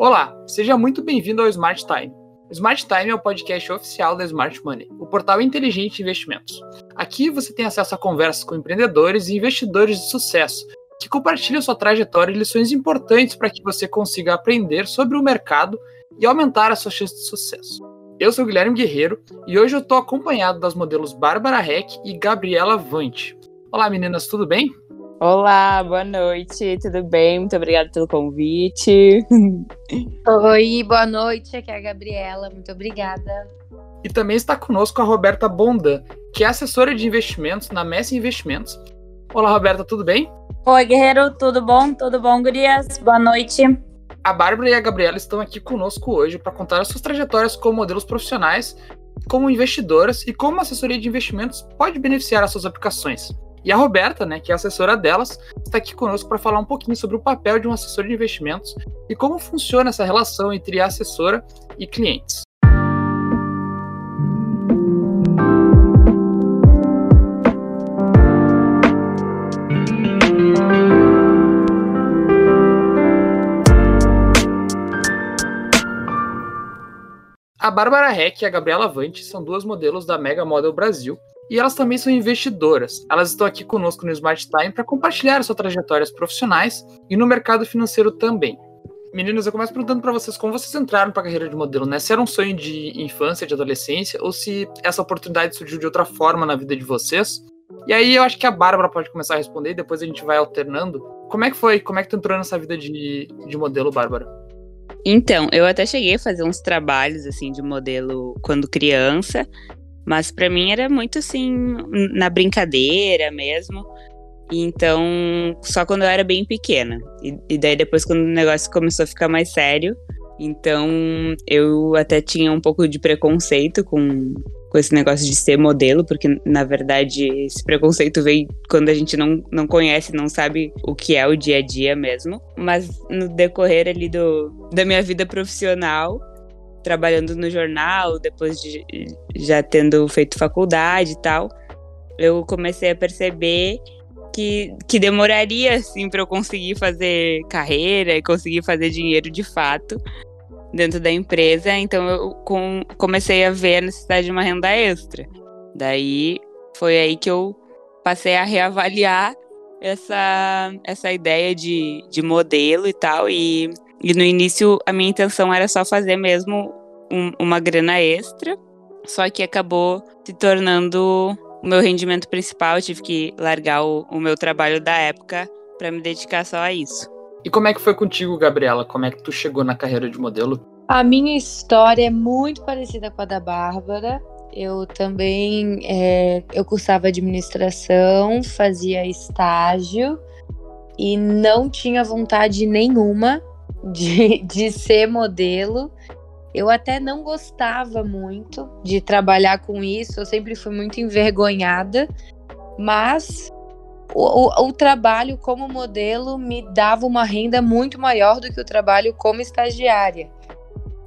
Olá, seja muito bem-vindo ao Smart Time. Smart Time é o podcast oficial da Smart Money, o portal inteligente de investimentos. Aqui você tem acesso a conversas com empreendedores e investidores de sucesso que compartilham sua trajetória e lições importantes para que você consiga aprender sobre o mercado e aumentar a sua chance de sucesso. Eu sou Guilherme Guerreiro e hoje eu estou acompanhado das modelos Bárbara Heck e Gabriela Vante. Olá meninas, tudo bem? Olá, boa noite, tudo bem? Muito obrigada pelo convite. Oi, boa noite, aqui é a Gabriela, muito obrigada. E também está conosco a Roberta Bondan, que é assessora de investimentos na Messi Investimentos. Olá, Roberta, tudo bem? Oi, Guerreiro, tudo bom? Tudo bom, gurias? Boa noite. A Bárbara e a Gabriela estão aqui conosco hoje para contar as suas trajetórias como modelos profissionais, como investidoras e como a assessoria de investimentos pode beneficiar as suas aplicações. E a Roberta, né, que é assessora delas, está aqui conosco para falar um pouquinho sobre o papel de um assessor de investimentos e como funciona essa relação entre a assessora e clientes. A Bárbara Heck e a Gabriela Vante são duas modelos da Mega Model Brasil e elas também são investidoras. Elas estão aqui conosco no Smart Time para compartilhar suas trajetórias profissionais e no mercado financeiro também. Meninas, eu começo perguntando para vocês como vocês entraram para a carreira de modelo, né? Se era um sonho de infância, de adolescência, ou se essa oportunidade surgiu de outra forma na vida de vocês. E aí eu acho que a Bárbara pode começar a responder, depois a gente vai alternando. Como é que foi? Como é que tu entrou nessa vida de, de modelo, Bárbara? Então, eu até cheguei a fazer uns trabalhos assim de modelo quando criança, mas para mim era muito assim, na brincadeira mesmo. Então, só quando eu era bem pequena. E, e, daí depois quando o negócio começou a ficar mais sério, então eu até tinha um pouco de preconceito com, com esse negócio de ser modelo, porque na verdade esse preconceito veio quando a gente não, não conhece, não sabe o que é o dia a dia mesmo. Mas no decorrer ali do, da minha vida profissional, trabalhando no jornal, depois de já tendo feito faculdade e tal, eu comecei a perceber que, que demoraria assim para eu conseguir fazer carreira e conseguir fazer dinheiro de fato dentro da empresa. Então eu com, comecei a ver a necessidade de uma renda extra. Daí foi aí que eu passei a reavaliar essa, essa ideia de, de modelo e tal. E e no início a minha intenção era só fazer mesmo um, uma grana extra, só que acabou se tornando o meu rendimento principal. Eu tive que largar o, o meu trabalho da época para me dedicar só a isso. E como é que foi contigo, Gabriela? Como é que tu chegou na carreira de modelo? A minha história é muito parecida com a da Bárbara. Eu também é, eu cursava administração, fazia estágio e não tinha vontade nenhuma de, de ser modelo. Eu até não gostava muito de trabalhar com isso, eu sempre fui muito envergonhada, mas o, o, o, trabalho como modelo me dava uma renda muito maior do que o trabalho como estagiária.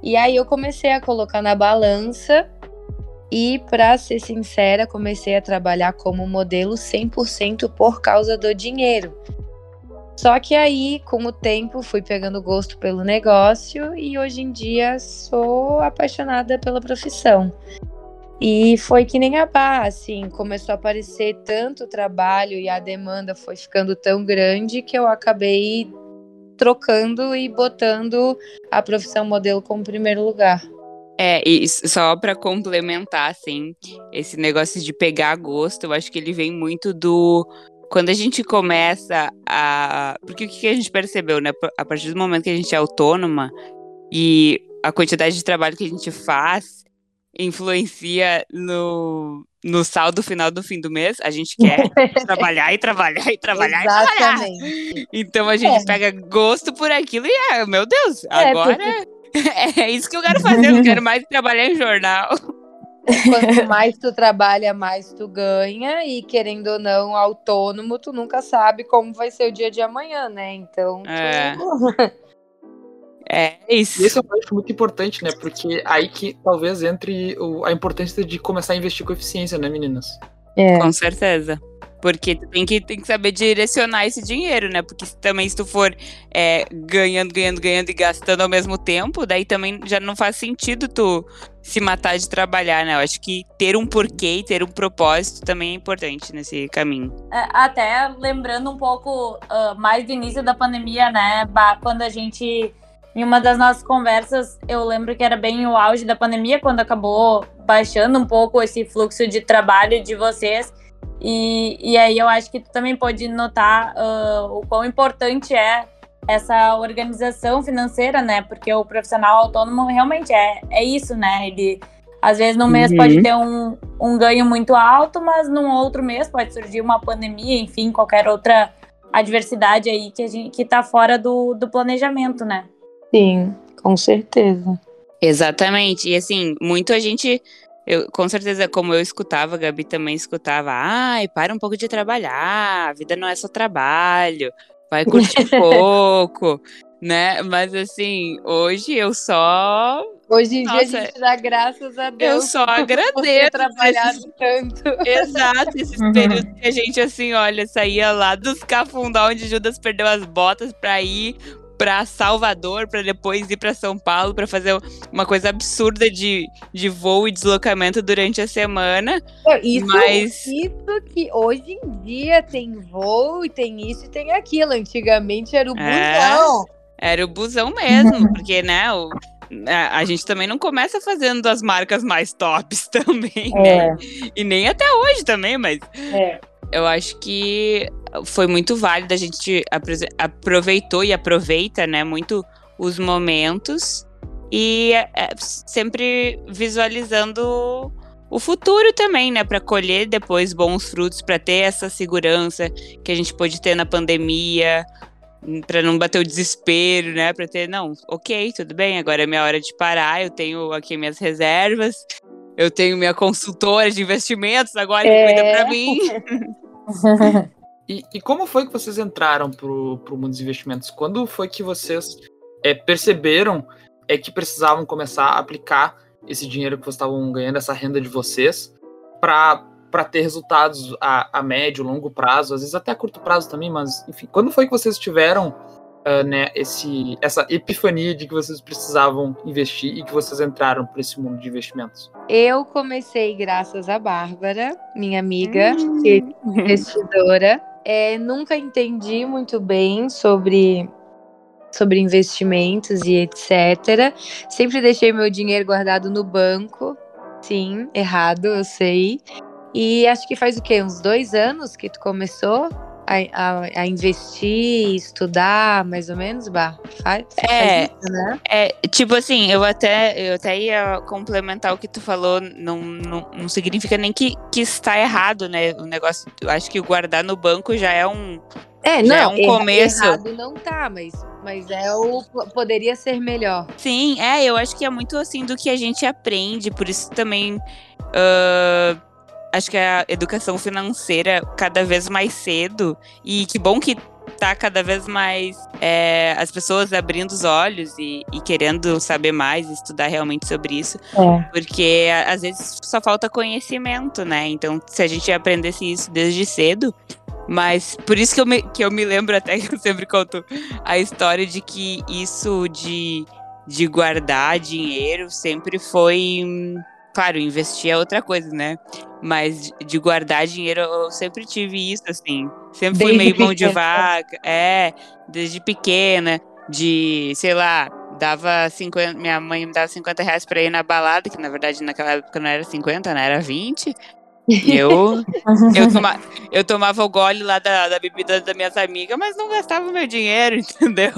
E aí eu comecei a colocar na balança e, para ser sincera, comecei a trabalhar como modelo 100% por causa do dinheiro. Só que aí, com o tempo, fui pegando gosto pelo negócio e hoje em dia sou apaixonada pela profissão. E foi que nem a Bá, assim, começou a aparecer tanto trabalho e a demanda foi ficando tão grande que eu acabei trocando e botando a profissão modelo como primeiro lugar. É, e só para complementar, assim, esse negócio de pegar gosto, eu acho que ele vem muito do quando a gente começa a. Porque o que a gente percebeu, né? A partir do momento que a gente é autônoma e a quantidade de trabalho que a gente faz influencia no, no saldo final do fim do mês. A gente quer trabalhar e trabalhar e trabalhar Exatamente. e trabalhar. Então a gente é. pega gosto por aquilo e é, meu Deus, é, agora. Porque... é isso que eu quero fazer, eu não quero mais trabalhar em jornal. Quanto mais tu trabalha, mais tu ganha. E querendo ou não, autônomo, tu nunca sabe como vai ser o dia de amanhã, né? Então. É. Tu... É isso. E esse é um ponto muito importante, né? Porque aí que talvez entre o, a importância de começar a investir com eficiência, né, meninas? É. Com certeza. Porque tem que, tem que saber direcionar esse dinheiro, né? Porque também se tu for é, ganhando, ganhando, ganhando e gastando ao mesmo tempo, daí também já não faz sentido tu se matar de trabalhar, né? Eu acho que ter um porquê e ter um propósito também é importante nesse caminho. É, até lembrando um pouco uh, mais do início da pandemia, né? Quando a gente. Em uma das nossas conversas, eu lembro que era bem o auge da pandemia, quando acabou baixando um pouco esse fluxo de trabalho de vocês. E, e aí eu acho que tu também pode notar uh, o quão importante é essa organização financeira, né? Porque o profissional autônomo realmente é, é isso, né? Ele às vezes no mês uhum. pode ter um, um ganho muito alto, mas num outro mês pode surgir uma pandemia, enfim, qualquer outra adversidade aí que a gente que tá fora do, do planejamento, né? Sim, com certeza. Exatamente. E assim, muito a gente eu, com certeza, como eu escutava, a Gabi também escutava. Ai, para um pouco de trabalhar, a vida não é só trabalho, vai curtir pouco, né? Mas assim, hoje eu só. Hoje em Nossa, dia a gente dá graças a Deus. Eu só agradeço. trabalhado esses... tanto. Exato, esses uhum. períodos que a gente, assim, olha, saía lá dos cafundó onde Judas perdeu as botas pra ir para Salvador, para depois ir para São Paulo para fazer uma coisa absurda de, de voo e deslocamento durante a semana. Isso, mas... isso que hoje em dia tem voo e tem isso e tem aquilo. Antigamente era o é, busão. Era o busão mesmo, porque, né, o, a, a, gente também não começa fazendo as marcas mais tops também, né? é. né? E nem até hoje também, mas é. Eu acho que foi muito válido, a gente aproveitou e aproveita, né, muito os momentos e é, é, sempre visualizando o futuro também, né, para colher depois bons frutos, para ter essa segurança que a gente pôde ter na pandemia, para não bater o desespero, né, para ter não, ok, tudo bem, agora é minha hora de parar, eu tenho aqui minhas reservas, eu tenho minha consultora de investimentos agora é. que cuida para mim. E, e, como foi que vocês entraram pro, pro mundo dos investimentos? Quando foi que vocês é, perceberam é, que precisavam começar a aplicar esse dinheiro que vocês estavam ganhando, essa renda de vocês, para ter resultados a, a médio, longo prazo, às vezes até a curto prazo também, mas enfim, quando foi que vocês tiveram uh, né, esse, essa epifania de que vocês precisavam investir e que vocês entraram para esse mundo de investimentos? Eu comecei graças a Bárbara, minha amiga, hum. é investidora. É, nunca entendi muito bem sobre sobre investimentos e etc. Sempre deixei meu dinheiro guardado no banco. Sim, errado, eu sei. E acho que faz o quê? Uns dois anos que tu começou a, a, a investir, estudar, mais ou menos, Bah? Faz, é, faz isso, né? É, tipo assim, eu até, eu até ia complementar o que tu falou, não, não, não significa nem que, que está errado, né? O negócio, eu acho que guardar no banco já é um. É, não, é um começo. Errado não tá, mas, mas é o poderia ser melhor. Sim, é, eu acho que é muito assim do que a gente aprende, por isso também. Uh, acho que a educação financeira cada vez mais cedo. E que bom que tá cada vez mais é, as pessoas abrindo os olhos e, e, querendo saber mais, estudar realmente sobre isso. É. Porque às vezes só falta conhecimento, né? Então, se a gente aprendesse isso desde cedo. Mas por isso que eu me, que eu me lembro até que eu sempre conto a história de que isso de, de guardar dinheiro sempre foi Claro, investir é outra coisa, né? Mas de guardar dinheiro, eu sempre tive isso, assim. Sempre fui meio mão de vaca. É, desde pequena. De, sei lá, dava 50. Minha mãe me dava 50 reais pra ir na balada, que na verdade naquela época não era 50, né? Era 20. Eu, eu, toma, eu tomava o gole lá da, da bebida das minhas amigas, mas não gastava meu dinheiro, entendeu?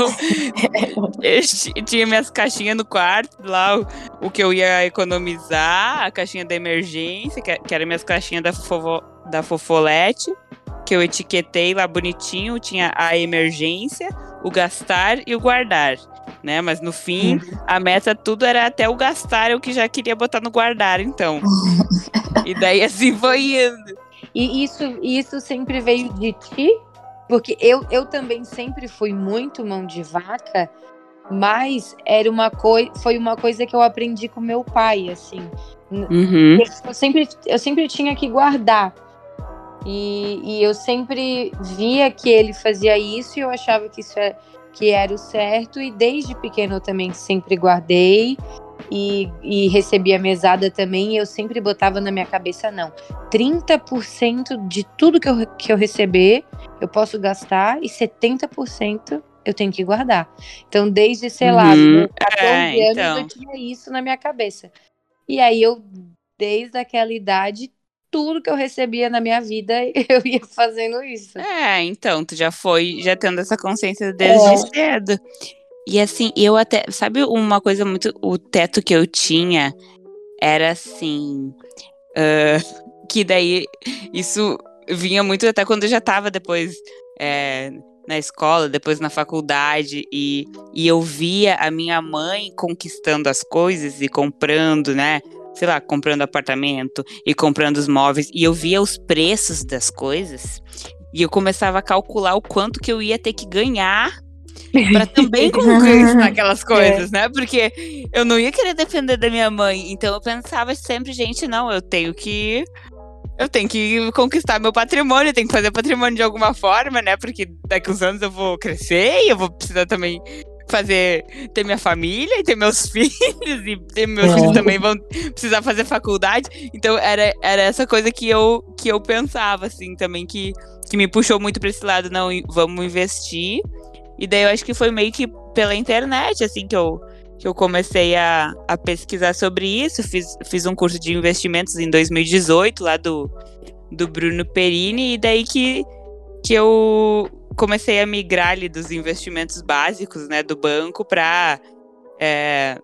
Eu tinha minhas caixinhas no quarto, lá o, o que eu ia economizar, a caixinha da emergência, que, que era minhas caixinhas da, fofo, da fofolete, que eu etiquetei lá bonitinho, tinha a emergência, o gastar e o guardar né? Mas no fim, uhum. a meta tudo era até o gastar, eu que já queria botar no guardar, então. e daí assim foi indo. E isso, isso sempre veio de ti? Porque eu, eu também sempre fui muito mão de vaca, mas era uma coisa, foi uma coisa que eu aprendi com meu pai, assim. Uhum. Eu, sempre, eu sempre tinha que guardar. E, e eu sempre via que ele fazia isso e eu achava que isso é, que era o certo. E desde pequeno eu também sempre guardei e, e recebia mesada também. Eu sempre botava na minha cabeça: não, 30% de tudo que eu, que eu receber eu posso gastar e 70% eu tenho que guardar. Então, desde, sei lá, Uhum. 14 É, anos então. eu tinha isso na minha cabeça. E aí eu, desde aquela idade, tudo que eu recebia na minha vida, eu ia fazendo isso. É, então, tu já foi, já tendo essa consciência desde É. cedo. E assim, eu até, sabe uma coisa muito, o teto que eu tinha era assim, ah, que daí isso vinha muito até quando eu já tava depois é, na escola, depois na faculdade, e, e eu via a minha mãe conquistando as coisas e comprando, né? Sei lá, comprando apartamento e comprando os móveis, e eu via os preços das coisas. E eu começava a calcular o quanto que eu ia ter que ganhar para também conquistar aquelas coisas, né? Porque eu não ia querer depender da minha mãe. Então eu pensava sempre, gente, não, eu tenho que. Eu tenho que conquistar meu patrimônio, eu tenho que fazer patrimônio de alguma forma, né? Porque daqui uns anos eu vou crescer e eu vou precisar também fazer ter minha família e ter meus filhos e ter meus É. filhos também vão precisar fazer faculdade. Então era, era essa coisa que eu que eu pensava assim também que que me puxou muito para esse lado, não, vamos investir. E daí eu acho que foi meio que pela internet assim que eu que eu comecei a, a pesquisar sobre isso, fiz, fiz um curso de investimentos em 2018 lá do do Bruno Perini. E daí que que eu comecei a migrar ali dos investimentos básicos, né, do banco para é,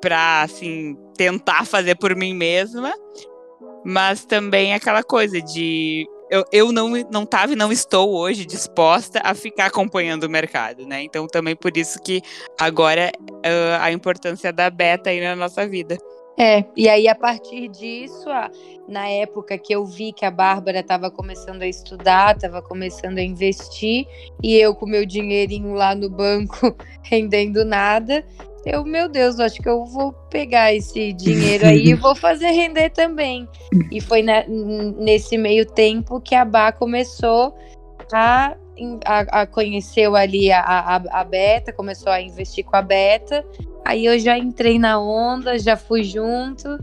para assim tentar fazer por mim mesma, mas também aquela coisa de eu, eu não não tava e não estou hoje disposta a ficar acompanhando o mercado, né? Então também por isso que agora ah, a importância da beta aí na nossa vida. É, e aí a partir disso, na época que eu vi que a Bárbara estava começando a estudar, estava começando a investir, e eu com meu dinheirinho lá no banco rendendo nada, eu, meu Deus, acho que eu vou pegar esse dinheiro aí e vou fazer render também. E foi na- nesse meio tempo que a Bá começou a, a, a conheceu ali a, a, a Beta, começou a investir com a Beta. Aí eu já entrei na onda, já fui junto.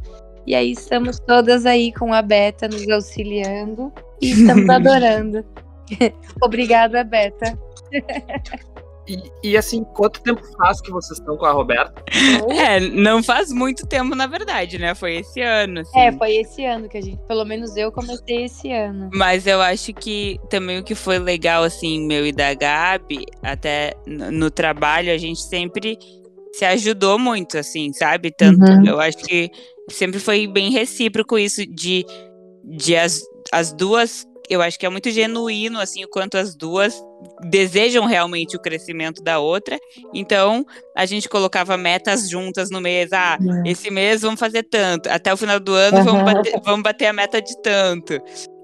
E aí estamos todas aí com a Beta nos auxiliando. E estamos adorando. Obrigada, Beta. E, e, assim, quanto tempo faz que vocês estão com a Roberta? É, não faz muito tempo na verdade, né? Foi esse ano. Assim. É, foi esse ano que a gente, pelo menos eu comecei esse ano. Mas eu acho que também o que foi legal, assim, meu e da Gabi, até no, no trabalho, a gente sempre se ajudou muito, assim, sabe? Tanto, Uhum. eu acho que sempre foi bem recíproco isso de, de as, as duas, eu acho que é muito genuíno, assim, o quanto as duas desejam realmente o crescimento da outra. Então, a gente colocava metas juntas no mês. Ah, esse mês vamos fazer tanto. Até o final do ano vamos, Uhum. bater, vamos bater a meta de tanto.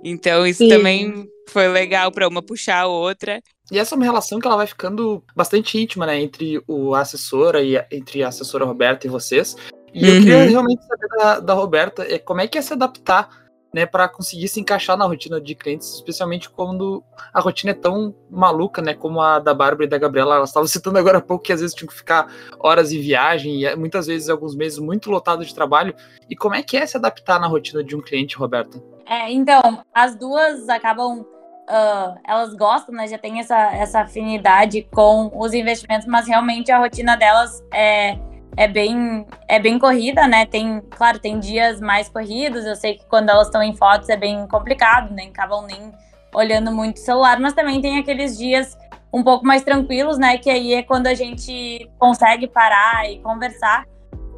Então, isso Sim. também foi legal para uma puxar a outra. E essa é uma relação que ela vai ficando bastante íntima, né? Entre o assessora e a, entre a assessora Roberta e vocês. E eu Uhum. queria realmente saber da, da Roberta é, como é que é se adaptar, né, para conseguir se encaixar na rotina de clientes, especialmente quando a rotina é tão maluca, né, como a da Bárbara e da Gabriela. Elas estavam citando agora há pouco que às vezes tinham que ficar horas em viagem e eh, muitas vezes alguns meses muito lotado de trabalho. E como é que é se adaptar na rotina de um cliente, Roberta? É, então, as duas acabam. Ah, elas gostam, né? Já tem essa, essa afinidade com os investimentos, mas realmente a rotina delas é, é, bem, é bem corrida, né? Tem, claro, tem dias mais corridos. Eu sei que quando elas estão em fotos é bem complicado, né? Acabam nem olhando muito o celular, mas também tem aqueles dias um pouco mais tranquilos, né? Que aí é quando a gente consegue parar e conversar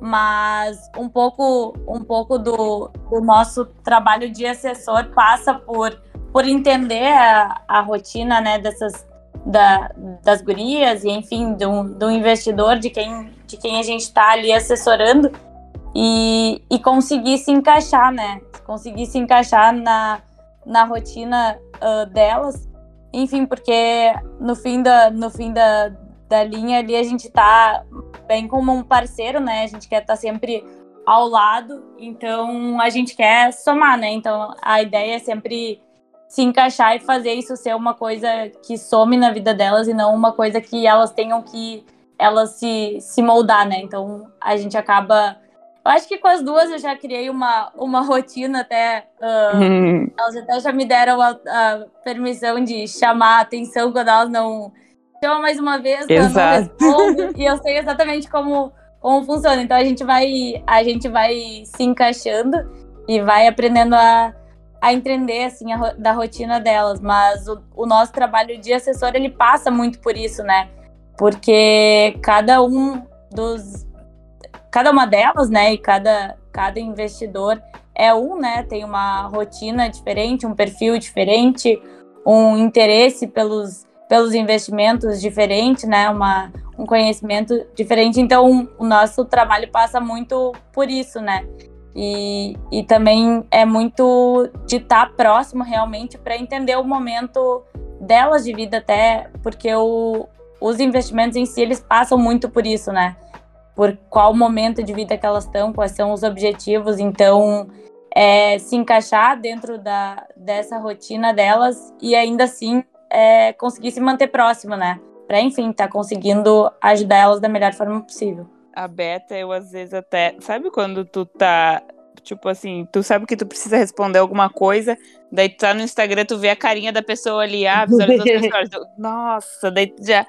mas um pouco um pouco do, do nosso trabalho de assessor passa por por entender a, a rotina né dessas da, das gurias e enfim do, do investidor de quem de quem a gente está ali assessorando e, e conseguir se encaixar né conseguir se encaixar na, na rotina uh, delas enfim porque no fim da no fim da, da linha ali a gente tá bem como um parceiro, né? A gente quer estar sempre ao lado, então a gente quer somar, né? Então a ideia é sempre se encaixar e fazer isso ser uma coisa que some na vida delas e não uma coisa que elas tenham que elas se, se moldar, né? Então a gente acaba. Eu acho que com as duas eu já criei uma, uma rotina até. Uh, elas até já me deram a, a, permissão de chamar a atenção quando elas não chamam mais uma vez, Exato. não e eu sei exatamente como, como funciona. Então a gente vai, a gente vai se encaixando e vai aprendendo a, a entender assim a, da rotina delas. Mas o, o nosso trabalho de assessor ele passa muito por isso, né? porque cada um dos cada uma delas, né, e cada cada investidor é um, né, tem uma rotina diferente, um perfil diferente, um interesse pelos pelos investimentos diferente, né, uma um conhecimento diferente. Então, o nosso trabalho passa muito por isso, né? E, e também é muito de estar próximo realmente para entender o momento delas de vida até, porque o, os investimentos em si, eles passam muito por isso, né? Por qual momento de vida que elas estão, quais são os objetivos. Então, é, se encaixar dentro da, dessa rotina delas e ainda assim é, conseguir se manter próximo, né? Para, enfim, estar tá conseguindo ajudar elas da melhor forma possível. A Beta, eu às vezes até. Sabe quando tu tá Tipo assim, tu sabe que tu precisa responder alguma coisa, daí tu tá no Instagram, tu vê a carinha da pessoa ali, ah, pessoas. Nossa, daí tu já.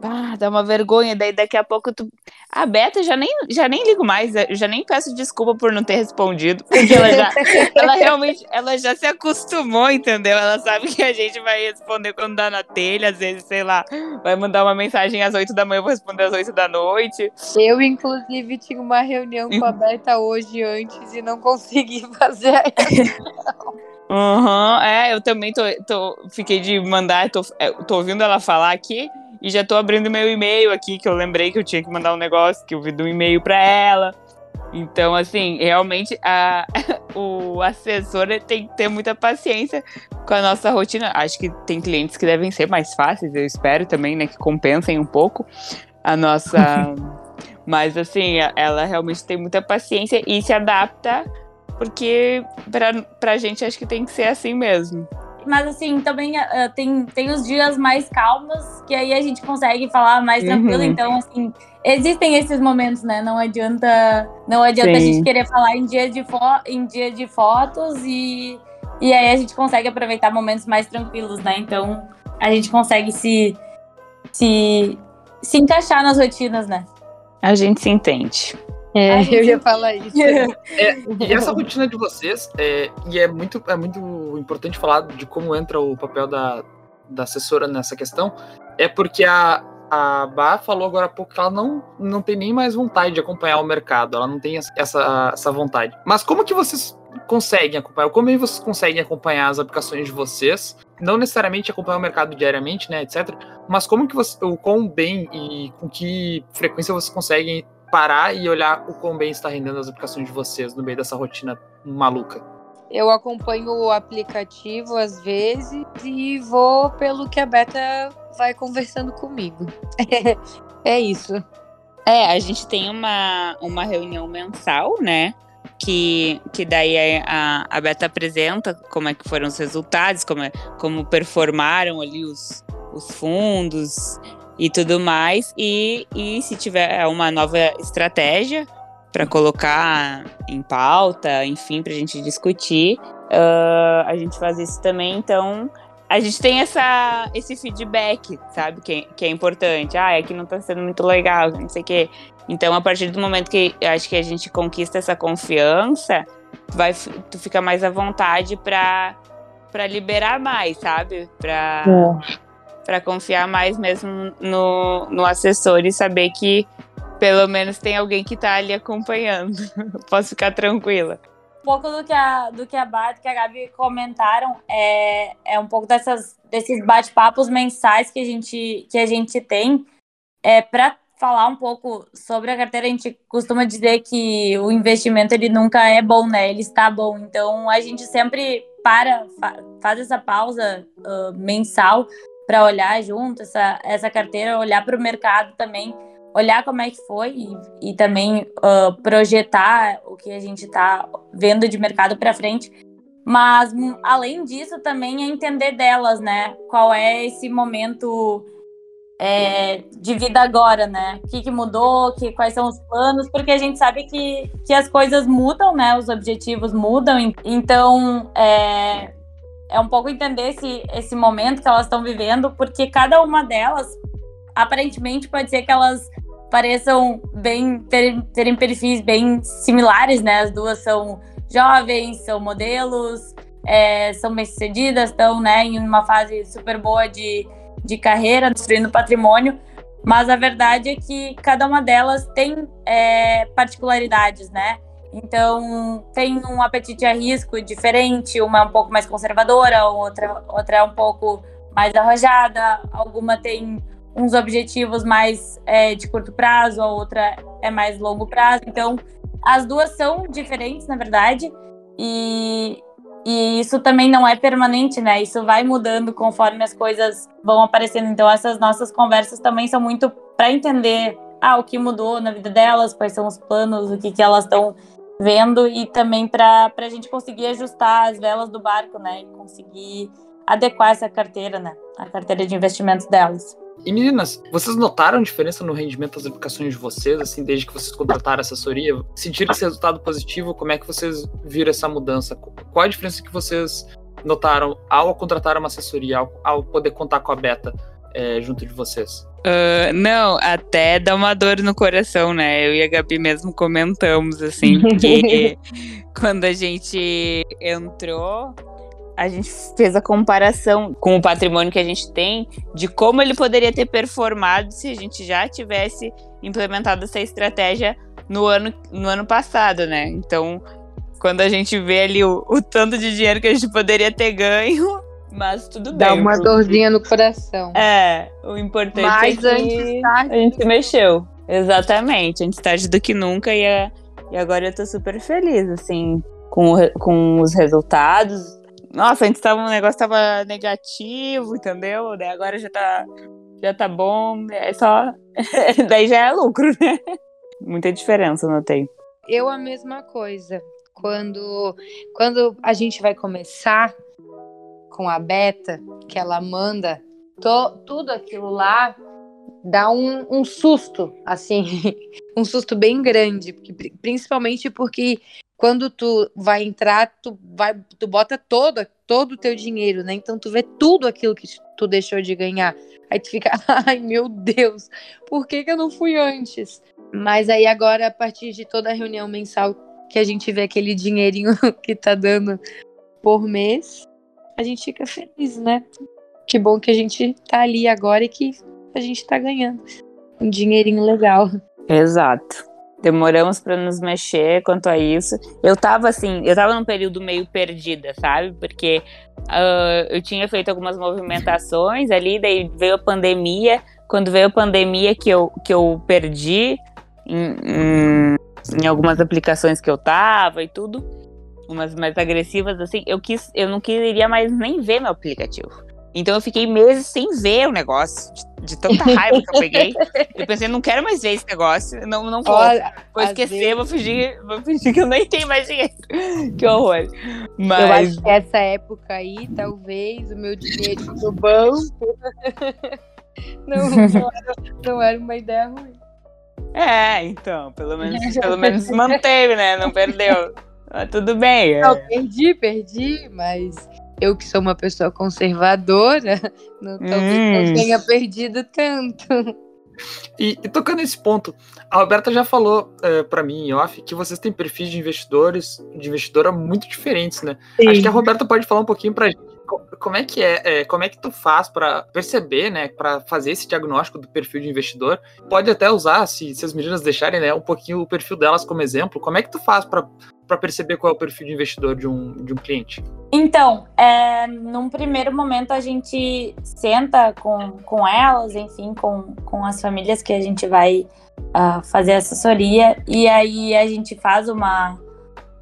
Ah, dá uma vergonha, daí daqui a pouco tu. A Beta já nem, já nem ligo mais, já nem peço desculpa por não ter respondido, porque ela já. ela realmente, ela já se acostumou, entendeu? Ela sabe que a gente vai responder quando dá na telha, às vezes, sei lá, vai mandar uma mensagem às 8 da manhã, eu vou responder às 8 da noite. Eu, inclusive, tinha uma reunião com a Beta hoje antes e não consegui fazer a Aham, uhum, é, eu também tô, tô, fiquei de mandar, tô, é, tô ouvindo ela falar aqui. E já tô abrindo meu e-mail aqui, que eu lembrei que eu tinha que mandar um negócio, que eu vi do e-mail para ela. Então, assim, realmente a, o assessor tem que ter muita paciência com a nossa rotina. Acho que tem clientes que devem ser mais fáceis, eu espero também, né? Que compensem um pouco a nossa. Mas, assim, ela realmente tem muita paciência e se adapta, porque pra, pra gente acho que tem que ser assim mesmo mas assim, também uh, tem, tem os dias mais calmos, que aí a gente consegue falar mais tranquilo. Uhum. Então, assim, existem esses momentos, né? Não adianta, não adianta a gente querer falar em dia de, fo em dia de fotos e, e aí a gente consegue aproveitar momentos mais tranquilos, né? Então, a gente consegue se, se, se encaixar nas rotinas, né? A gente se entende. É, eu ia falar isso. É, e essa rotina de vocês, é, e é muito, é muito importante falar de como entra o papel da, da assessora nessa questão, é porque a, a Bá falou agora há pouco que ela não, não tem nem mais vontade de acompanhar o mercado, ela não tem essa, essa vontade. Mas como que vocês conseguem acompanhar? Como vocês conseguem acompanhar as aplicações de vocês? Não necessariamente acompanhar o mercado diariamente, né, etc. Mas como que você, o quão bem e com que frequência vocês conseguem parar e olhar o quão bem está rendendo as aplicações de vocês no meio dessa rotina maluca? Eu acompanho o aplicativo às vezes e vou pelo que a Beta vai conversando comigo. é isso. É, a gente tem uma, uma reunião mensal, né? Que, que daí a, a Beta apresenta como é que foram os resultados, como, é, como performaram ali os, os fundos e tudo mais. E, e se tiver uma nova estratégia para colocar em pauta, enfim, para a gente discutir, uh, a gente faz isso também. Então, a gente tem essa, esse feedback, sabe? Que, que é importante. Ah, é que não está sendo muito legal, não sei o quê. Então, a partir do momento que acho que a gente conquista essa confiança, vai, tu fica mais à vontade para para liberar mais, sabe? Para é para confiar mais mesmo no, no assessor e saber que pelo menos tem alguém que está ali acompanhando. Posso ficar tranquila. Um pouco do que a, do que a Bart e a Gabi comentaram é, é um pouco dessas, desses bate-papos mensais que a gente, que a gente tem. É, para falar um pouco sobre a carteira, a gente costuma dizer que o investimento ele nunca é bom, né? Ele está bom. Então a gente sempre para, faz essa pausa uh, mensal para olhar junto essa, essa carteira, olhar para o mercado também, olhar como é que foi e, e também uh, projetar o que a gente está vendo de mercado para frente. Mas, além disso, também é entender delas, né? Qual é esse momento é, de vida agora, né? O que, que mudou, que, quais são os planos, porque a gente sabe que, que as coisas mudam, né? Os objetivos mudam. Então, é, é um pouco entender esse, esse momento que elas estão vivendo, porque cada uma delas, aparentemente, pode ser que elas pareçam bem terem, perfis bem similares, né? As duas são jovens, são modelos, é, são bem-sucedidas, estão né, em uma fase super boa de de carreira, destruindo patrimônio, mas a verdade é que cada uma delas tem é, particularidades, né? Então, tem um apetite a risco diferente, uma é um pouco mais conservadora, outra, outra é um pouco mais arrojada, alguma tem uns objetivos mais é, de curto prazo, a outra é mais longo prazo. Então, as duas são diferentes, na verdade, e, e isso também não é permanente, né? Isso vai mudando conforme as coisas vão aparecendo. Então, essas nossas conversas também são muito para entender ah, o que mudou na vida delas, quais são os planos, o que, que elas estão vendo e também para a gente conseguir ajustar as velas do barco, né? E conseguir adequar essa carteira, né? A carteira de investimentos delas. E meninas, vocês notaram diferença no rendimento das aplicações de vocês, assim, desde que vocês contrataram assessoria? Sentiram esse resultado positivo? Como é que vocês viram essa mudança? Qual a diferença que vocês notaram ao contratar uma assessoria, ao, ao poder contar com a Beta é, junto de vocês? Uh, não, até dá uma dor no coração, né? Eu e a Gabi mesmo comentamos, assim, que quando a gente entrou, a gente fez a comparação com o patrimônio que a gente tem de como ele poderia ter performado se a gente já tivesse implementado essa estratégia no ano, no ano passado, né? Então, quando a gente vê ali o, o tanto de dinheiro que a gente poderia ter ganho, mas tudo Dá bem. Dá uma dorzinha no coração. É, o importante Mas é que a gente se mexeu. Exatamente, antes tarde do que nunca e, a, e agora eu tô super feliz, assim, com, com os resultados, nossa, antes tava, um negócio tava negativo, entendeu? Daí agora já tá, já tá bom, é só. Daí já é lucro, né? Muita diferença, notei. Eu a mesma coisa. Quando, quando a gente vai começar com a beta, que ela manda to, tudo aquilo lá, dá um, um susto, assim, um susto bem grande, principalmente porque quando tu vai entrar, tu vai, tu bota todo, todo o teu dinheiro, né? Então tu vê tudo aquilo que tu deixou de ganhar. Aí tu fica, ai meu Deus, por que, que eu não fui antes? Mas aí agora, a partir de toda a reunião mensal que a gente vê aquele dinheirinho que tá dando por mês, a gente fica feliz, né? Que bom que a gente tá ali agora e que a gente tá ganhando um dinheirinho legal. Exato. Demoramos para nos mexer quanto a isso. Eu tava assim, eu tava num período meio perdida, sabe? Porque uh, eu tinha feito algumas movimentações ali, daí veio a pandemia. Quando veio a pandemia que eu, que eu perdi em, em, em algumas aplicações que eu tava e tudo, umas mais agressivas assim, eu quis, eu não queria mais nem ver meu aplicativo. Então eu fiquei meses sem ver o negócio, de, de tanta raiva que eu peguei. Eu pensei, não quero mais ver esse negócio, não, não vou. Olha, vou esquecer, vezes... vou fingir, vou fingir que eu nem tenho mais dinheiro. que horror. Mas... Eu acho que essa época aí, talvez, o meu dinheiro no banco não, não, era, não era uma ideia ruim. É, então, pelo menos, pelo menos manteve, né? Não perdeu. Mas tudo bem. Não, perdi, perdi, mas eu que sou uma pessoa conservadora, não, talvez hum. não tenha perdido tanto. E, e, tocando nesse ponto, a Roberta já falou é, para mim em off que vocês têm perfis de investidores, de investidora muito diferentes, né? Sim. Acho que a Roberta pode falar um pouquinho pra gente como é que é, é como é que tu faz para perceber, né, para fazer esse diagnóstico do perfil de investidor? Pode até usar, se, se as meninas deixarem, né, um pouquinho o perfil delas como exemplo. Como é que tu faz para para perceber qual é o perfil de investidor de um, de um cliente? Então, é, num primeiro momento a gente senta com, com elas, enfim, com, com as famílias que a gente vai uh, fazer assessoria, e aí a gente faz uma,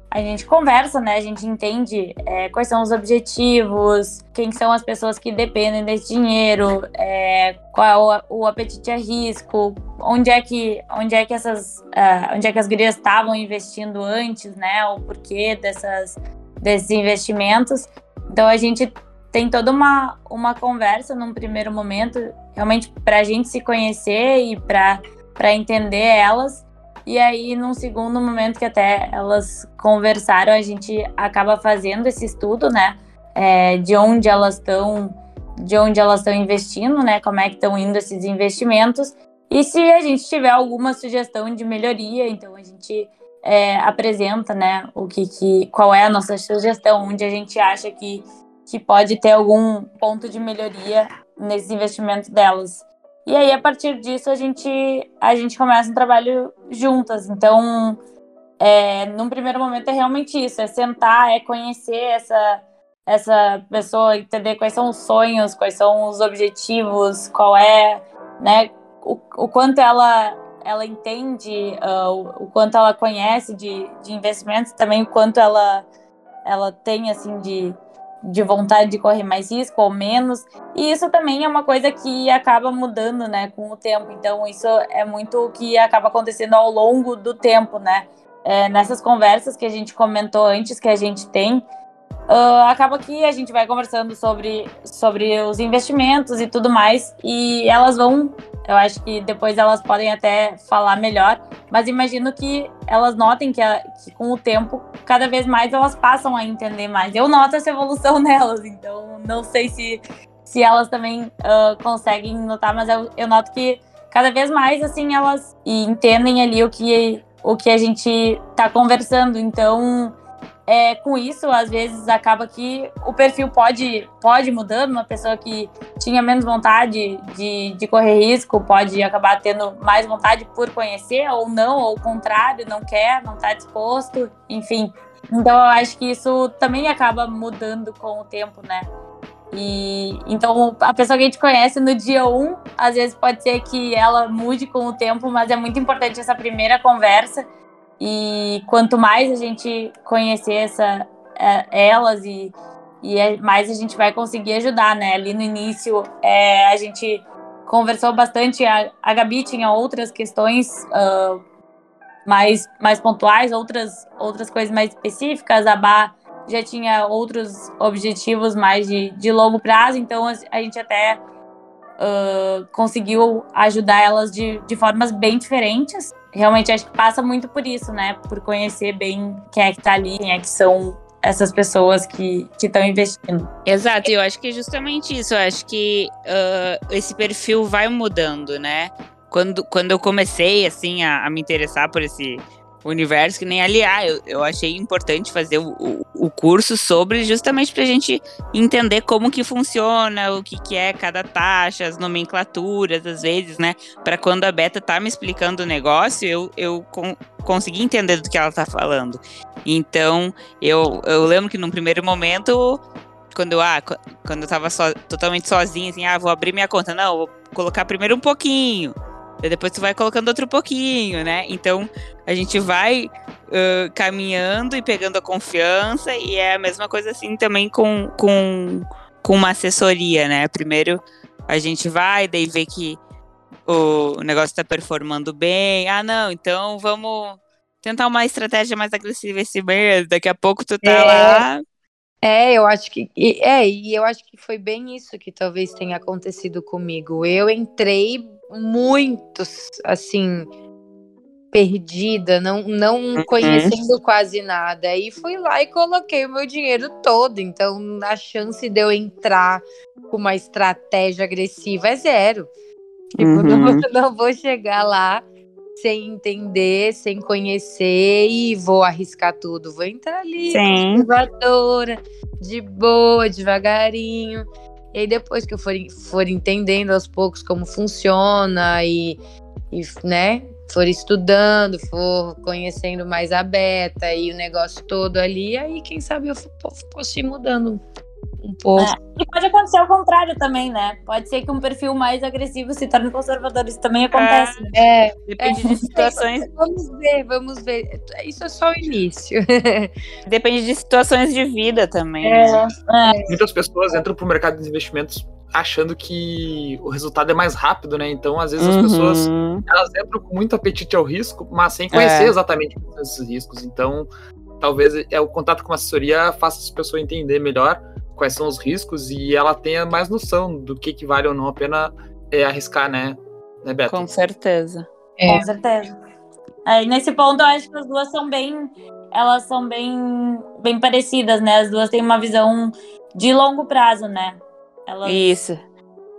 a gente conversa, né? A gente entende é, quais são os objetivos, quem são as pessoas que dependem desse dinheiro, é, qual é o, o, apetite a risco, onde é que, onde é que essas, uh, onde é que as gurias estavam investindo antes, né? O porquê dessas desses investimentos. Então a gente tem toda uma, uma conversa num primeiro momento, realmente para a gente se conhecer e para entender elas. E aí, num segundo momento que até elas conversaram, a gente acaba fazendo esse estudo, né? É, de onde elas estão, de onde elas estão investindo, né? Como é que estão indo esses investimentos. E se a gente tiver alguma sugestão de melhoria, então a gente é, apresenta, né? O que, que, qual é a nossa sugestão, onde a gente acha que, que pode ter algum ponto de melhoria nesses investimentos delas. E aí, a partir disso, a gente, a gente começa um trabalho juntas. Então, é, num primeiro momento, é realmente isso: é sentar, é conhecer essa, essa pessoa, entender quais são os sonhos, quais são os objetivos, qual é, né, o, o quanto ela, ela entende, uh, o, o, quanto ela conhece de, de investimentos, também o quanto ela, ela tem, assim, de de vontade de correr mais risco ou menos. E isso também é uma coisa que acaba mudando, né, com o tempo. Então, isso é muito o que acaba acontecendo ao longo do tempo, né? É, nessas conversas que a gente comentou antes, que a gente tem, uh, acaba que a gente vai conversando sobre, sobre os investimentos e tudo mais, e elas vão eu acho que depois elas podem até falar melhor, mas imagino que elas notem que, a, que, com o tempo, cada vez mais elas passam a entender mais. Eu noto essa evolução nelas, então não sei se, se elas também uh, conseguem notar, mas eu, eu noto que cada vez mais assim elas entendem ali o que, o que a gente está conversando. Então é, com isso, às vezes acaba que o perfil pode, pode mudando, uma pessoa que tinha menos vontade de, de correr risco pode acabar tendo mais vontade por conhecer, ou não, ou o contrário, não quer, não está disposto, enfim. Então eu acho que isso também acaba mudando com o tempo, né? E então a pessoa que a gente conhece no dia 1, um, às vezes pode ser que ela mude com o tempo, mas é muito importante essa primeira conversa e quanto mais a gente conhecer essa, é, elas e, e é, mais a gente vai conseguir ajudar, né? Ali no início é, a gente conversou bastante, a, a Gabi tinha outras questões uh, mais, mais pontuais, outras, outras coisas mais específicas, a Bá já tinha outros objetivos mais de, de longo prazo, então a, gente até uh, conseguiu ajudar elas de, de formas bem diferentes realmente acho que passa muito por isso, né? Por conhecer bem quem é que tá ali, quem é que são essas pessoas que estão investindo. Exato, eu acho que é justamente isso. Eu acho que uh, esse perfil vai mudando, né? Quando, quando eu comecei, assim, a, a me interessar por esse universo, que nem aliás, eu, eu achei importante fazer o, o, o curso sobre justamente para a gente entender como que funciona, o que, que é cada taxa, as nomenclaturas, às vezes, né? Para quando a Beta tá me explicando o negócio, eu, eu con consegui entender do que ela tá falando. Então, eu, eu lembro que num primeiro momento quando eu, ah, quando eu tava so, totalmente sozinha, assim, ah, vou abrir minha conta. Não, vou colocar primeiro um pouquinho. Depois tu vai colocando outro pouquinho, né? Então a gente vai uh, caminhando e pegando a confiança, e é a mesma coisa assim também com, com, com uma assessoria, né? Primeiro a gente vai, daí vê que o negócio está performando bem. Ah, não, então vamos tentar uma estratégia mais agressiva esse mês. Daqui a pouco tu tá é, lá. É, eu acho que. É, e eu acho que foi bem isso que talvez tenha acontecido comigo. Eu entrei muito, assim, perdida, não, não uhum. conhecendo quase nada. E fui lá e coloquei o meu dinheiro todo. Então, a chance de eu entrar com uma estratégia agressiva é zero. Tipo, uhum. não, não vou chegar lá sem entender, sem conhecer e vou arriscar tudo. Vou entrar ali, conservadora, de boa, devagarinho. E aí depois que eu for, for entendendo aos poucos como funciona e, e né, for estudando, for conhecendo mais a beta e o negócio todo ali, aí quem sabe eu ir mudando um pouco. É. E pode acontecer ao contrário também, né? Pode ser que um perfil mais agressivo se torne conservador. Isso também acontece. Né? É, depende é, de situações. Vamos ver, vamos ver. Isso é só o início. depende de situações de vida também. É, né? é. Muitas pessoas entram para o mercado de investimentos achando que o resultado é mais rápido, né? Então, às vezes, as uhum. pessoas elas entram com muito apetite ao risco, mas sem conhecer é. exatamente esses riscos. Então, talvez é o contato com a assessoria faça as pessoas entender melhor quais são os riscos e ela tenha mais noção do que, que vale ou não a pena é, arriscar, né, né Beto? Com certeza. É. Com certeza. Aí, nesse ponto, eu acho que as duas são bem. Elas são bem, bem parecidas, né? As duas têm uma visão de longo prazo, né? Elas, Isso.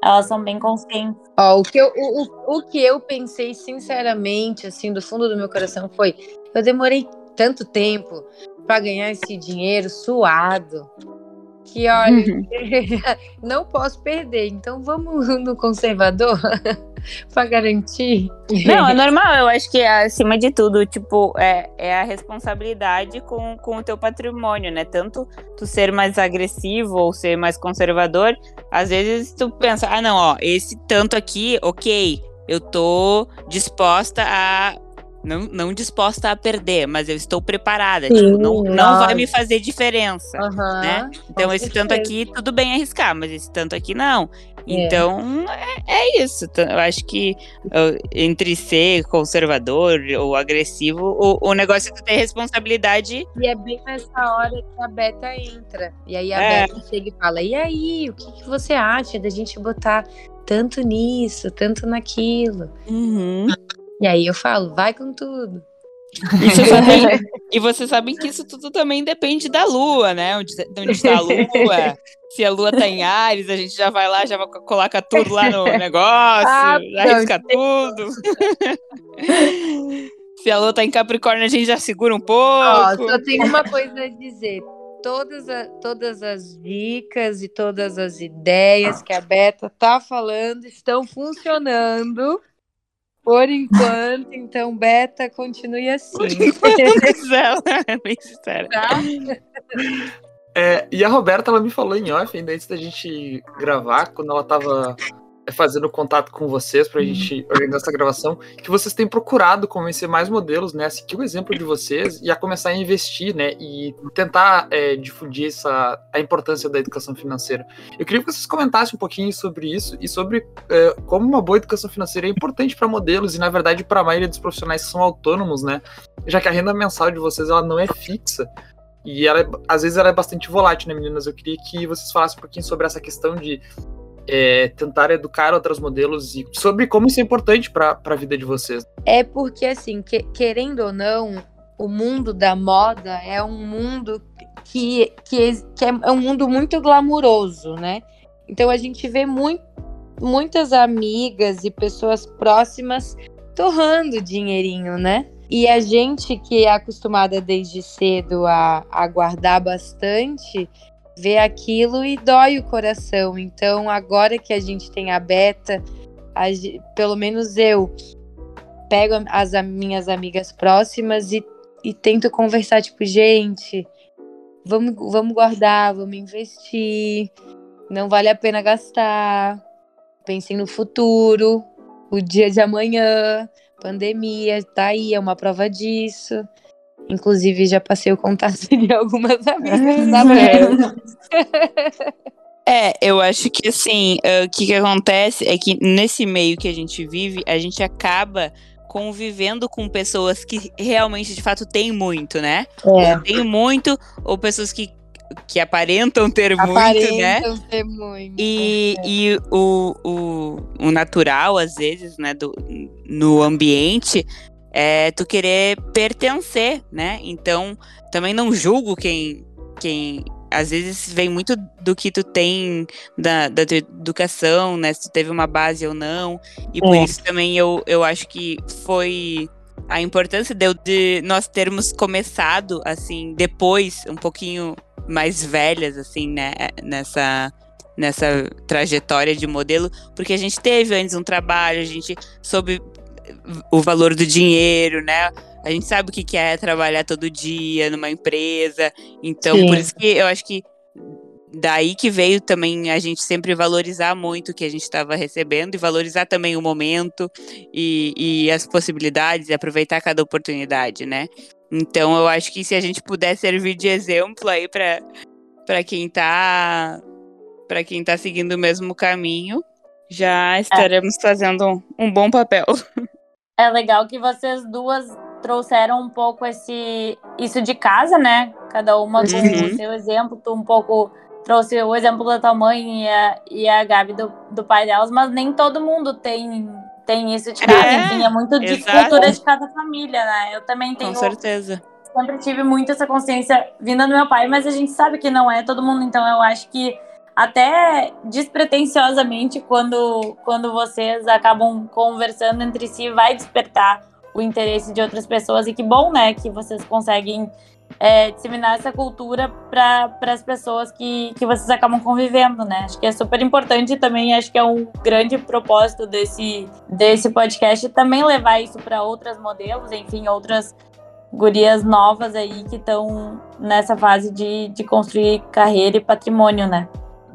Elas são bem conscientes. Ó, o, que eu, o, o que eu pensei, sinceramente, assim, do fundo do meu coração, foi: eu demorei tanto tempo para ganhar esse dinheiro suado que olha, uhum. não posso perder, então vamos no conservador para garantir. Não, é normal, eu acho que acima de tudo, tipo, é, é a responsabilidade com, com o teu patrimônio, né? Tanto tu ser mais agressivo ou ser mais conservador, às vezes tu pensa, ah, não, ó, esse tanto aqui, ok, eu tô disposta a não, não disposta a perder, mas eu estou preparada. Sim, tipo, não, não vai me fazer diferença. Uhum, né? Então, esse tanto aqui, tudo bem arriscar, mas esse tanto aqui não. É. Então, é, é isso. Eu acho que entre ser conservador ou agressivo, o, o negócio é ter responsabilidade. E é bem nessa hora que a Beta entra. E aí a é. Beta chega e fala: E aí, o que, que você acha da gente botar tanto nisso, tanto naquilo? Uhum. E aí eu falo, vai com tudo. E, você sabe, e vocês sabem que isso tudo também depende da lua, né? Onde, onde está a lua. Se a lua tá em Ares, a gente já vai lá, já coloca tudo lá no negócio, ah, arrisca tudo. Se a lua tá em Capricórnio, a gente já segura um pouco. Ó, só tenho uma coisa a dizer. Todas, a, todas as dicas e todas as ideias que a Beta tá falando estão funcionando. Por enquanto, então, Beta, continue assim. Por enquanto, é bem sincera. Tá? É, e a Roberta, ela me falou em off, ainda antes da gente gravar, quando ela tava é fazendo contato com vocês para a uhum. gente organizar essa gravação, que vocês têm procurado convencer mais modelos, né, a seguir o exemplo de vocês e a começar a investir, né, e tentar é, difundir essa, a importância da educação financeira. Eu queria que vocês comentassem um pouquinho sobre isso e sobre é, como uma boa educação financeira é importante para modelos e, na verdade, para a maioria dos profissionais que são autônomos, né, já que a renda mensal de vocês ela não é fixa. E ela, é, às vezes ela é bastante volátil, né, meninas? Eu queria que vocês falassem um pouquinho sobre essa questão de é, tentar educar outros modelos e sobre como isso é importante para a vida de vocês. É porque, assim, que, querendo ou não, o mundo da moda é um mundo que, que, que é, é um mundo muito glamuroso, né? Então a gente vê muito, muitas amigas e pessoas próximas torrando dinheirinho, né? E a gente que é acostumada desde cedo a, a guardar bastante, vê aquilo e dói o coração. Então, agora que a gente tem a beta, a, pelo menos eu pego as minhas amigas próximas e, e tento conversar, tipo, gente, vamos, vamos guardar, vamos investir, não vale a pena gastar, pensem no futuro, o dia de amanhã, pandemia, tá aí, é uma prova disso. Inclusive, já passei o contato de algumas amigas da É, eu acho que assim, o uh, que, que acontece é que nesse meio que a gente vive, a gente acaba convivendo com pessoas que realmente, de fato, têm muito, né? É. Tem muito, ou pessoas que, que aparentam ter aparentam muito, né? Ter muito. E, é. e o, o, o natural, às vezes, né, do, no ambiente, é tu querer pertencer, né? Então, também não julgo quem, quem às vezes vem muito do que tu tem da, da tua educação, né? Se tu teve uma base ou não. E por é. isso também eu, eu acho que foi a importância de, de nós termos começado, assim, depois, um pouquinho mais velhas, assim, né? Nessa, nessa trajetória de modelo, porque a gente teve antes um trabalho, a gente soube o valor do dinheiro, né? A gente sabe o que é trabalhar todo dia numa empresa. Então, Sim. por isso que eu acho que daí que veio também a gente sempre valorizar muito o que a gente estava recebendo e valorizar também o momento e, e as possibilidades e aproveitar cada oportunidade, né? Então, eu acho que se a gente puder servir de exemplo aí para quem está para quem tá seguindo o mesmo caminho, já estaremos é. fazendo um, um bom papel. É legal que vocês duas trouxeram um pouco esse isso de casa, né? Cada uma com Uhum. o seu exemplo, tu um pouco trouxe o exemplo da tua mãe e a, e a Gabi do, do pai delas, mas nem todo mundo tem, tem isso de casa. É, Enfim, é muito de exato. cultura de cada família, né? Eu também tenho Com certeza. sempre tive muito essa consciência vinda do meu pai, mas a gente sabe que não é todo mundo, então eu acho que até despretensiosamente, quando, quando vocês acabam conversando entre si, vai despertar o interesse de outras pessoas. E que bom, né, que vocês conseguem é, disseminar essa cultura para as pessoas que, que vocês acabam convivendo, né? Acho que é super importante também acho que é um grande propósito desse, desse podcast também levar isso para outras modelos, enfim, outras gurias novas aí que estão nessa fase de, de construir carreira e patrimônio, né?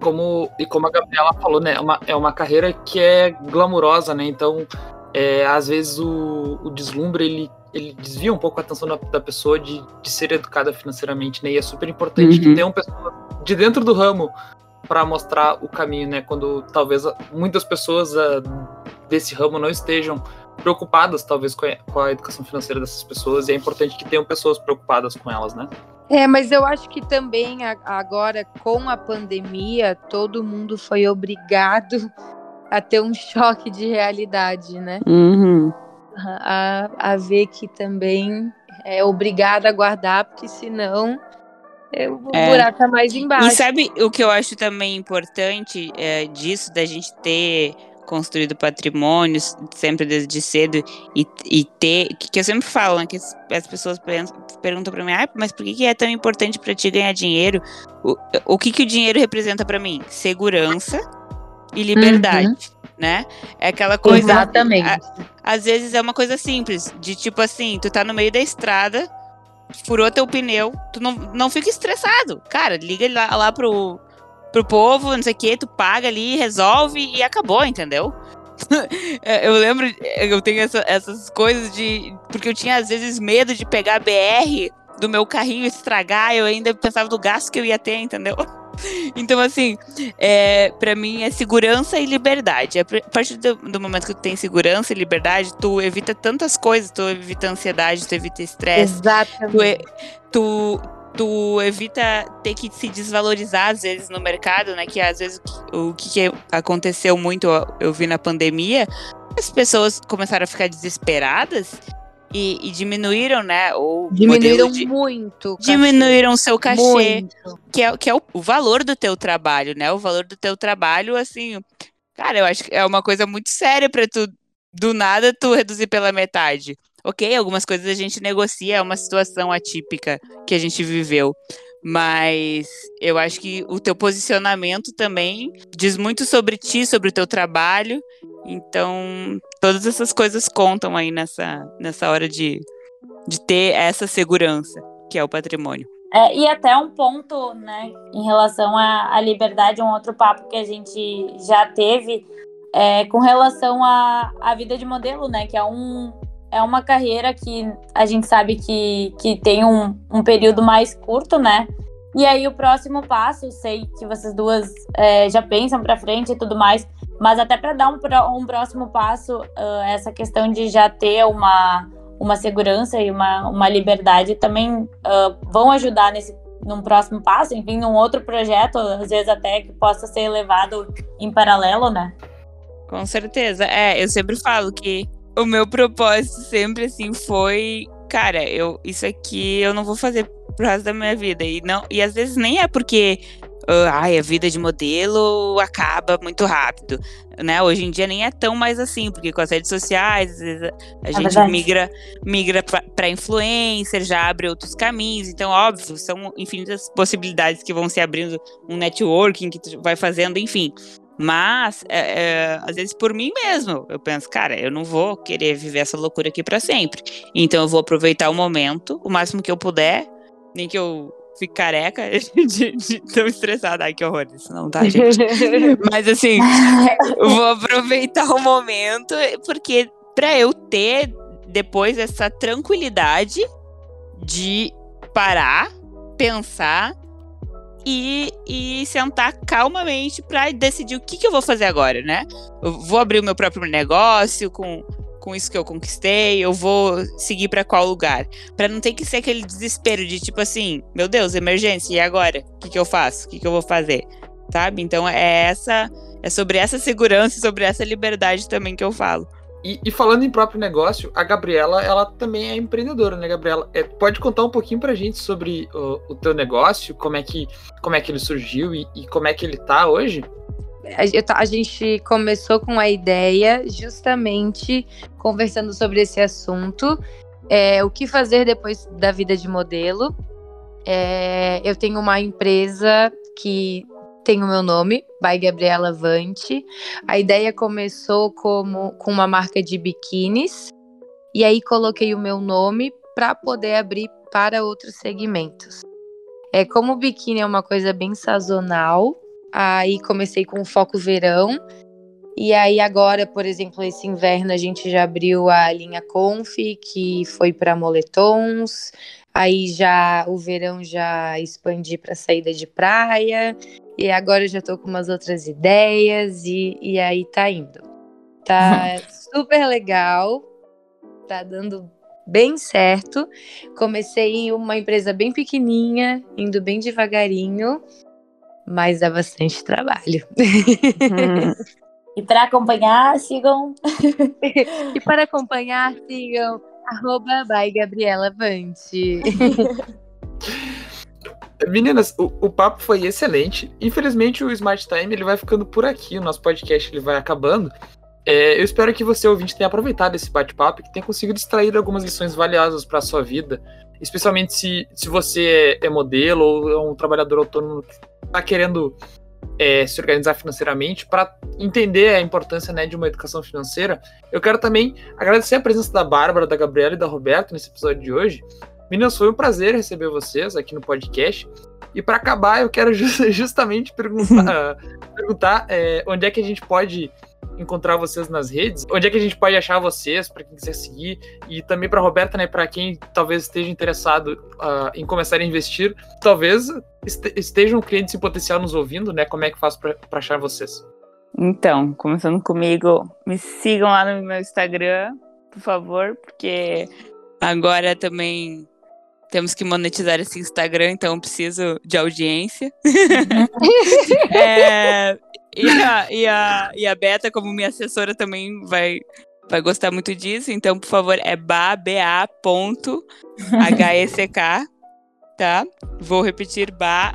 Como, e como a Gabriela falou, né? É uma, é uma carreira que é glamurosa, né? Então, é, às vezes o, o deslumbre ele, ele desvia um pouco a atenção da, da pessoa de, de ser educada financeiramente, né? E é super importante Uhum. que tenham pessoas de dentro do ramo para mostrar o caminho, né? Quando talvez muitas pessoas ah, desse ramo não estejam preocupadas, talvez, com a, com a educação financeira dessas pessoas, e é importante que tenham pessoas preocupadas com elas, né? É, mas eu acho que também agora, com a pandemia, todo mundo foi obrigado a ter um choque de realidade, né? Uhum. A, a ver que também é obrigado a guardar, porque senão é, o É. buraco tá mais E embaixo. sabe o que eu acho também importante é, disso, da gente ter construído patrimônio sempre desde cedo e, e ter, que, que eu sempre falo, né, que as, as pessoas pensam- perguntam pra mim, ah, mas por que, que é tão importante pra ti ganhar dinheiro? O, o que, que o dinheiro representa pra mim? Segurança e liberdade, né? É aquela coisa... Exatamente. a- às vezes é uma coisa simples, de tipo assim, tu tá no meio da estrada, furou teu pneu, tu não, não fica estressado. Cara, liga lá, lá pro, pro povo, não sei o que, tu paga ali, resolve e acabou, entendeu? É, eu lembro, eu tenho essa- essas coisas de. Porque eu tinha às vezes medo de pegar a BR do meu carrinho estragar, eu ainda pensava do gasto que eu ia ter, entendeu? Então, assim, é, para mim é segurança e liberdade. A partir do, do momento que tu tem segurança e liberdade, tu evita tantas coisas, tu evita ansiedade, tu evita estresse, tu, Exatamente. e- tu, tu evita ter que se desvalorizar às vezes no mercado, né? Que às vezes o que, aconteceu muito, eu- vi na pandemia, as pessoas começaram a ficar desesperadas e, e diminuíram, né? O Diminuíram de- muito. diminuíram o seu cachê Muito. que é, que é o, o valor do teu trabalho, né? O valor do teu trabalho, assim, cara, eu acho que é uma coisa muito séria pra tu, do nada, tu reduzir pela metade. Ok, algumas coisas a gente negocia, é uma situação atípica que a gente viveu. Mas eu acho que o teu posicionamento também diz muito sobre ti, sobre o teu trabalho. Então, todas essas coisas contam aí nessa, nessa hora de, de ter essa segurança, que é o patrimônio. É, e até um ponto, né, em relação à, à liberdade, um outro papo que a gente já teve é, com relação à, à vida de modelo, né, que é, um, é uma carreira que a gente sabe que, que tem um, um período mais curto, né, e aí o próximo passo, sei que vocês duas é, já pensam para frente e tudo mais, mas até para dar um, um próximo passo, ah, essa questão de já ter uma, uma segurança e uma, uma liberdade também ah, vão ajudar nesse num próximo passo, enfim, num outro projeto, às vezes até que possa ser levado em paralelo, né? Com certeza. É, eu sempre falo que o meu propósito sempre assim foi, cara, eu isso aqui eu não vou fazer pro resto da minha vida. E não, e às vezes nem é porque ah, ai, a vida de modelo acaba muito rápido, né? Hoje em dia nem é tão mais assim, porque com as redes sociais, às vezes a gente verdade. migra migra para influencer, já abre outros caminhos. Então, óbvio, são infinitas possibilidades que vão se abrindo, um networking que tu vai fazendo, enfim. Mas, é, é, às vezes, por mim mesmo, eu penso, cara, eu não vou querer viver essa loucura aqui pra sempre. Então, eu vou aproveitar o momento, o máximo que eu puder, nem que eu fique careca de, de tão estressada. Ai, que horror, isso não tá, gente? Mas, assim, vou aproveitar o momento, porque pra eu ter depois essa tranquilidade de parar, pensar e, e sentar calmamente para decidir o que, que eu vou fazer agora, né? Eu vou abrir o meu próprio negócio com, com isso que eu conquistei? Eu vou seguir para qual lugar? Para não ter que ser aquele desespero de tipo assim, meu Deus, emergência, e agora? O que, que eu faço? O que, que eu vou fazer? Sabe? Então é essa, é sobre essa segurança, sobre essa liberdade também que eu falo. E, e, falando em próprio negócio, a Gabriela, ela também é empreendedora, né, Gabriela? É, pode contar um pouquinho pra gente sobre o, o teu negócio, como é que, como é que ele surgiu e, e como é que ele tá hoje? A gente começou com a ideia justamente conversando sobre esse assunto. É, o que fazer depois da vida de modelo. É, eu tenho uma empresa que tem o meu nome, by Gabriela Vante. A ideia começou como com uma marca de biquínis e aí coloquei o meu nome para poder abrir para outros segmentos. É como o biquíni é uma coisa bem sazonal, aí comecei com o foco verão. E aí agora, por exemplo, esse inverno a gente já abriu a linha Conf, que foi para moletons. Aí já o verão já expandi para saída de praia. E agora eu já tô com umas outras ideias e, e aí tá indo. Tá super legal. Tá dando bem certo. Comecei em uma empresa bem pequenininha, indo bem devagarinho, mas dá bastante trabalho. E para acompanhar, sigam. e para acompanhar, sigam Arroba by Gabriela Vante. Meninas, o, o, papo foi excelente. Infelizmente, o Smart Time ele vai ficando por aqui. O nosso podcast ele vai acabando. É, eu espero que você, ouvinte, tenha aproveitado esse bate-papo e que tenha conseguido extrair algumas lições valiosas para a sua vida. Especialmente se, se você é, é modelo ou é um trabalhador autônomo que está querendo é, se organizar financeiramente, para entender a importância né, de uma educação financeira, eu quero também agradecer a presença da Bárbara, da Gabriela e da Roberta nesse episódio de hoje. Meninas, foi um prazer receber vocês aqui no podcast. E para acabar, eu quero justamente perguntar, perguntar é, onde é que a gente pode encontrar vocês nas redes, onde é que a gente pode achar vocês, para quem quiser seguir, e também para Roberta, né, para quem talvez esteja interessado uh, em começar a investir, talvez estejam clientes em potencial nos ouvindo, né, como é que faz para achar vocês? Então, começando comigo, me sigam lá no meu Instagram, por favor, porque agora também temos que monetizar esse Instagram, então preciso de audiência. é, e, a, e, a, e a Beta, como minha assessora, também vai, vai gostar muito disso. Então, por favor, é ba.ba.hec, tá? Vou repetir ba,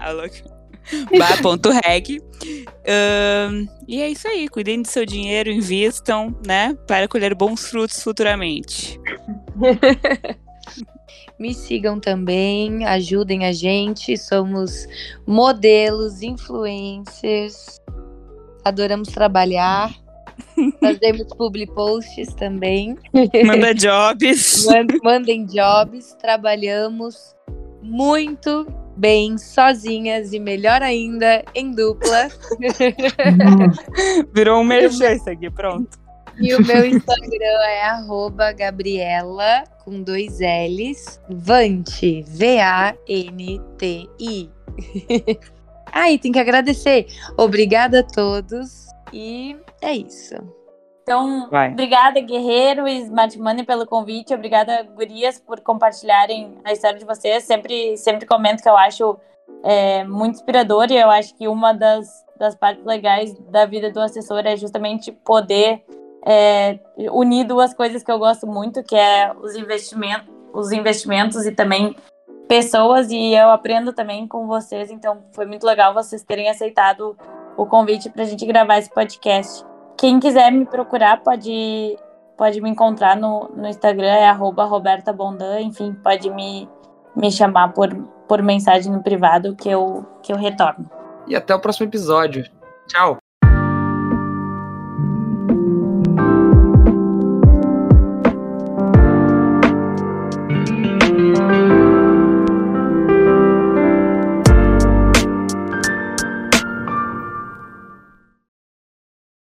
ba.reg. Um, e é isso aí, cuidem do seu dinheiro, invistam, né? Para colher bons frutos futuramente. Me sigam também, ajudem a gente. Somos modelos, influencers. Adoramos trabalhar. Fazemos public posts também. Manda jobs. Mandem jobs. Trabalhamos muito bem sozinhas e melhor ainda em dupla. Virou um merchan isso aqui, pronto. E o meu Instagram é Gabriela com dois L's, Vanti, V-A-N-T-I. Aí, tem que agradecer. Obrigada a todos e é isso. Então, Vai. obrigada, Guerreiro e Smart Money, pelo convite. Obrigada, Gurias, por compartilharem a história de vocês. Sempre, sempre comento que eu acho é, muito inspirador e eu acho que uma das, das partes legais da vida do assessor é justamente poder é, unir duas coisas que eu gosto muito, que é os investimentos, os investimentos e também pessoas, e eu aprendo também com vocês, então foi muito legal vocês terem aceitado o convite para a gente gravar esse podcast. Quem quiser me procurar pode, pode me encontrar no, no Instagram, é Roberta Bondan, enfim, pode me, me chamar por, por mensagem no privado que eu, que eu retorno. E até o próximo episódio. Tchau!